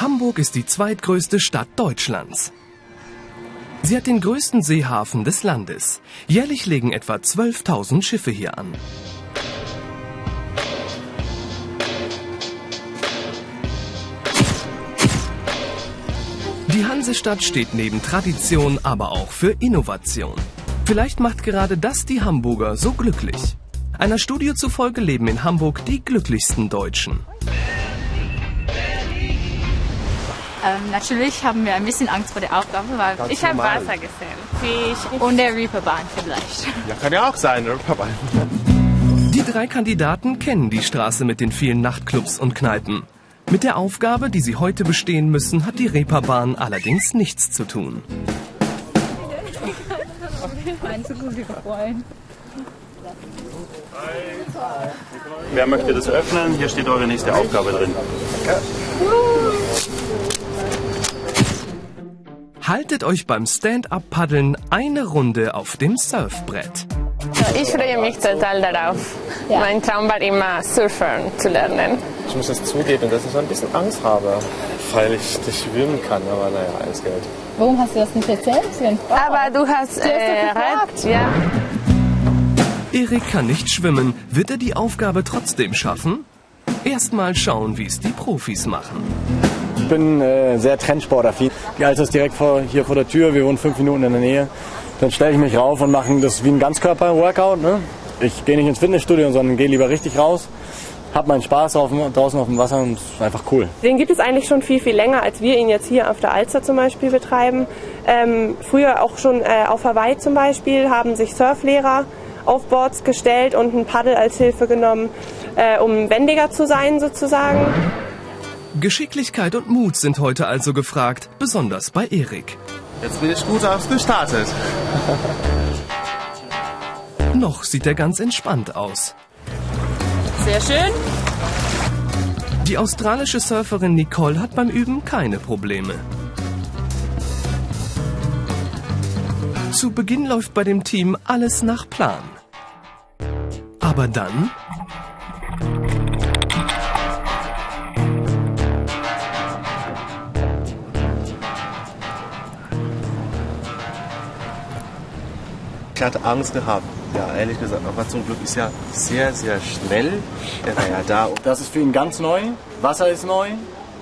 Hamburg ist die zweitgrößte Stadt Deutschlands. Sie hat den größten Seehafen des Landes. Jährlich legen etwa 12.000 Schiffe hier an. Die Hansestadt steht neben Tradition aber auch für Innovation. Vielleicht macht gerade das die Hamburger so glücklich. Einer Studie zufolge leben in Hamburg die glücklichsten Deutschen. Ähm, natürlich haben wir ein bisschen Angst vor der Aufgabe, weil Ganz ich habe. Wasser gesehen. Fisch und der Reeperbahn vielleicht. Ja, kann ja auch sein? Papa? Die drei Kandidaten kennen die Straße mit den vielen Nachtclubs und Kneipen. Mit der Aufgabe, die sie heute bestehen müssen, hat die Reeperbahn allerdings nichts zu tun. Wer möchte das öffnen? Hier steht eure nächste Aufgabe drin. Haltet euch beim Stand-up-Paddeln eine Runde auf dem Surfbrett. Ich freue mich total darauf. Mein Traum war immer, Surfen zu lernen. Ich muss es zugeben, dass ich so ein bisschen Angst habe, weil ich nicht schwimmen kann, aber naja, alles Geld. Warum hast du das nicht erzählt? Aber du hast, äh, recht, ja. Erik kann nicht schwimmen. Wird er die Aufgabe trotzdem schaffen? Erstmal schauen, wie es die Profis machen. Ich bin äh, sehr trendsportaffin. Die Alster ist direkt vor, hier vor der Tür, wir wohnen fünf Minuten in der Nähe. Dann stelle ich mich rauf und mache das wie ein Ganzkörper-Workout. Ne? Ich gehe nicht ins Fitnessstudio, sondern gehe lieber richtig raus. Hab meinen Spaß auf, draußen auf dem Wasser und ist einfach cool. Den gibt es eigentlich schon viel, viel länger, als wir ihn jetzt hier auf der Alster zum Beispiel betreiben. Ähm, früher auch schon äh, auf Hawaii zum Beispiel haben sich Surflehrer auf Boards gestellt und ein Paddel als Hilfe genommen, äh, um wendiger zu sein sozusagen. Geschicklichkeit und Mut sind heute also gefragt, besonders bei Erik. Jetzt bin ich gut ausgestartet. Noch sieht er ganz entspannt aus. Sehr schön. Die australische Surferin Nicole hat beim Üben keine Probleme. Zu Beginn läuft bei dem Team alles nach Plan. Aber dann Ich hatte Angst gehabt. Ja, ehrlich gesagt, aber zum Glück ist ja sehr, sehr schnell. Er war ja da. Das ist für ihn ganz neu. Wasser ist neu.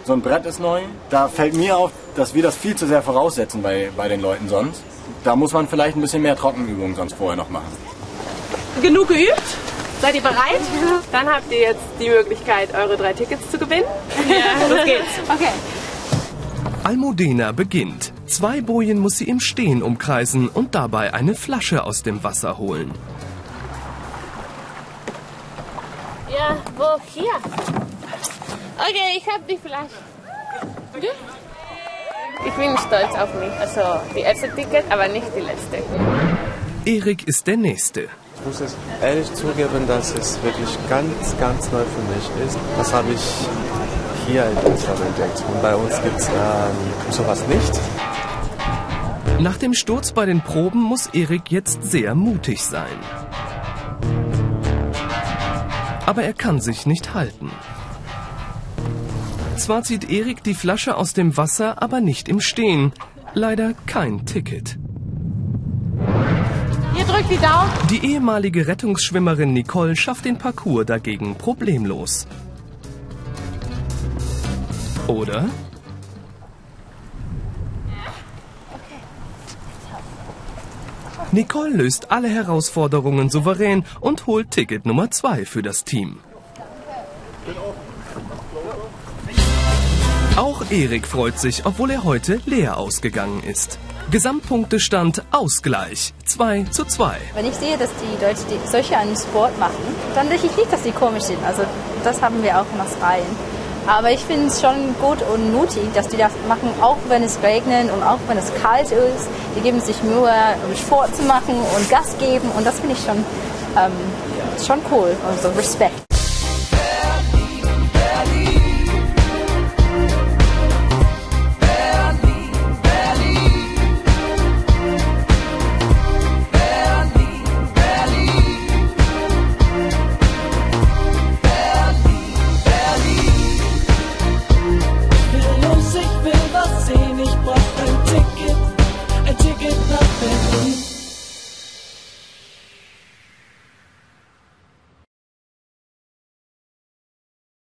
So ein Brett ist neu. Da fällt mir auf, dass wir das viel zu sehr voraussetzen bei, bei den Leuten sonst. Da muss man vielleicht ein bisschen mehr Trockenübungen sonst vorher noch machen. Genug geübt? Seid ihr bereit? Dann habt ihr jetzt die Möglichkeit, eure drei Tickets zu gewinnen. Ja, los geht's. Okay. Almudena beginnt. Zwei Bojen muss sie im Stehen umkreisen und dabei eine Flasche aus dem Wasser holen. Ja, wo? Hier. Okay, ich habe die Flasche. Ich bin stolz auf mich. Also, die erste Ticket, aber nicht die letzte. Erik ist der Nächste. Ich muss es ehrlich zugeben, dass es wirklich ganz, ganz neu für mich ist. Das habe ich hier in Deutschland entdeckt. Und bei uns gibt es ähm, sowas nicht. Nach dem Sturz bei den Proben muss Erik jetzt sehr mutig sein. Aber er kann sich nicht halten. Zwar zieht Erik die Flasche aus dem Wasser, aber nicht im Stehen. Leider kein Ticket. Ihr drückt die Daumen. Die ehemalige Rettungsschwimmerin Nicole schafft den Parcours dagegen problemlos. Oder? Nicole löst alle Herausforderungen souverän und holt Ticket Nummer 2 für das Team. Auch Erik freut sich, obwohl er heute leer ausgegangen ist. Gesamtpunktestand Ausgleich 2 zu 2. Wenn ich sehe, dass die die solche einen Sport machen, dann denke ich nicht, dass die komisch sind. Also das haben wir auch in Australien. Aber ich finde es schon gut und mutig, dass die das machen, auch wenn es regnet und auch wenn es kalt ist. Die geben sich Mühe, um Sport zu machen und Gas geben und das finde ich schon, ähm, schon cool. Also Respekt.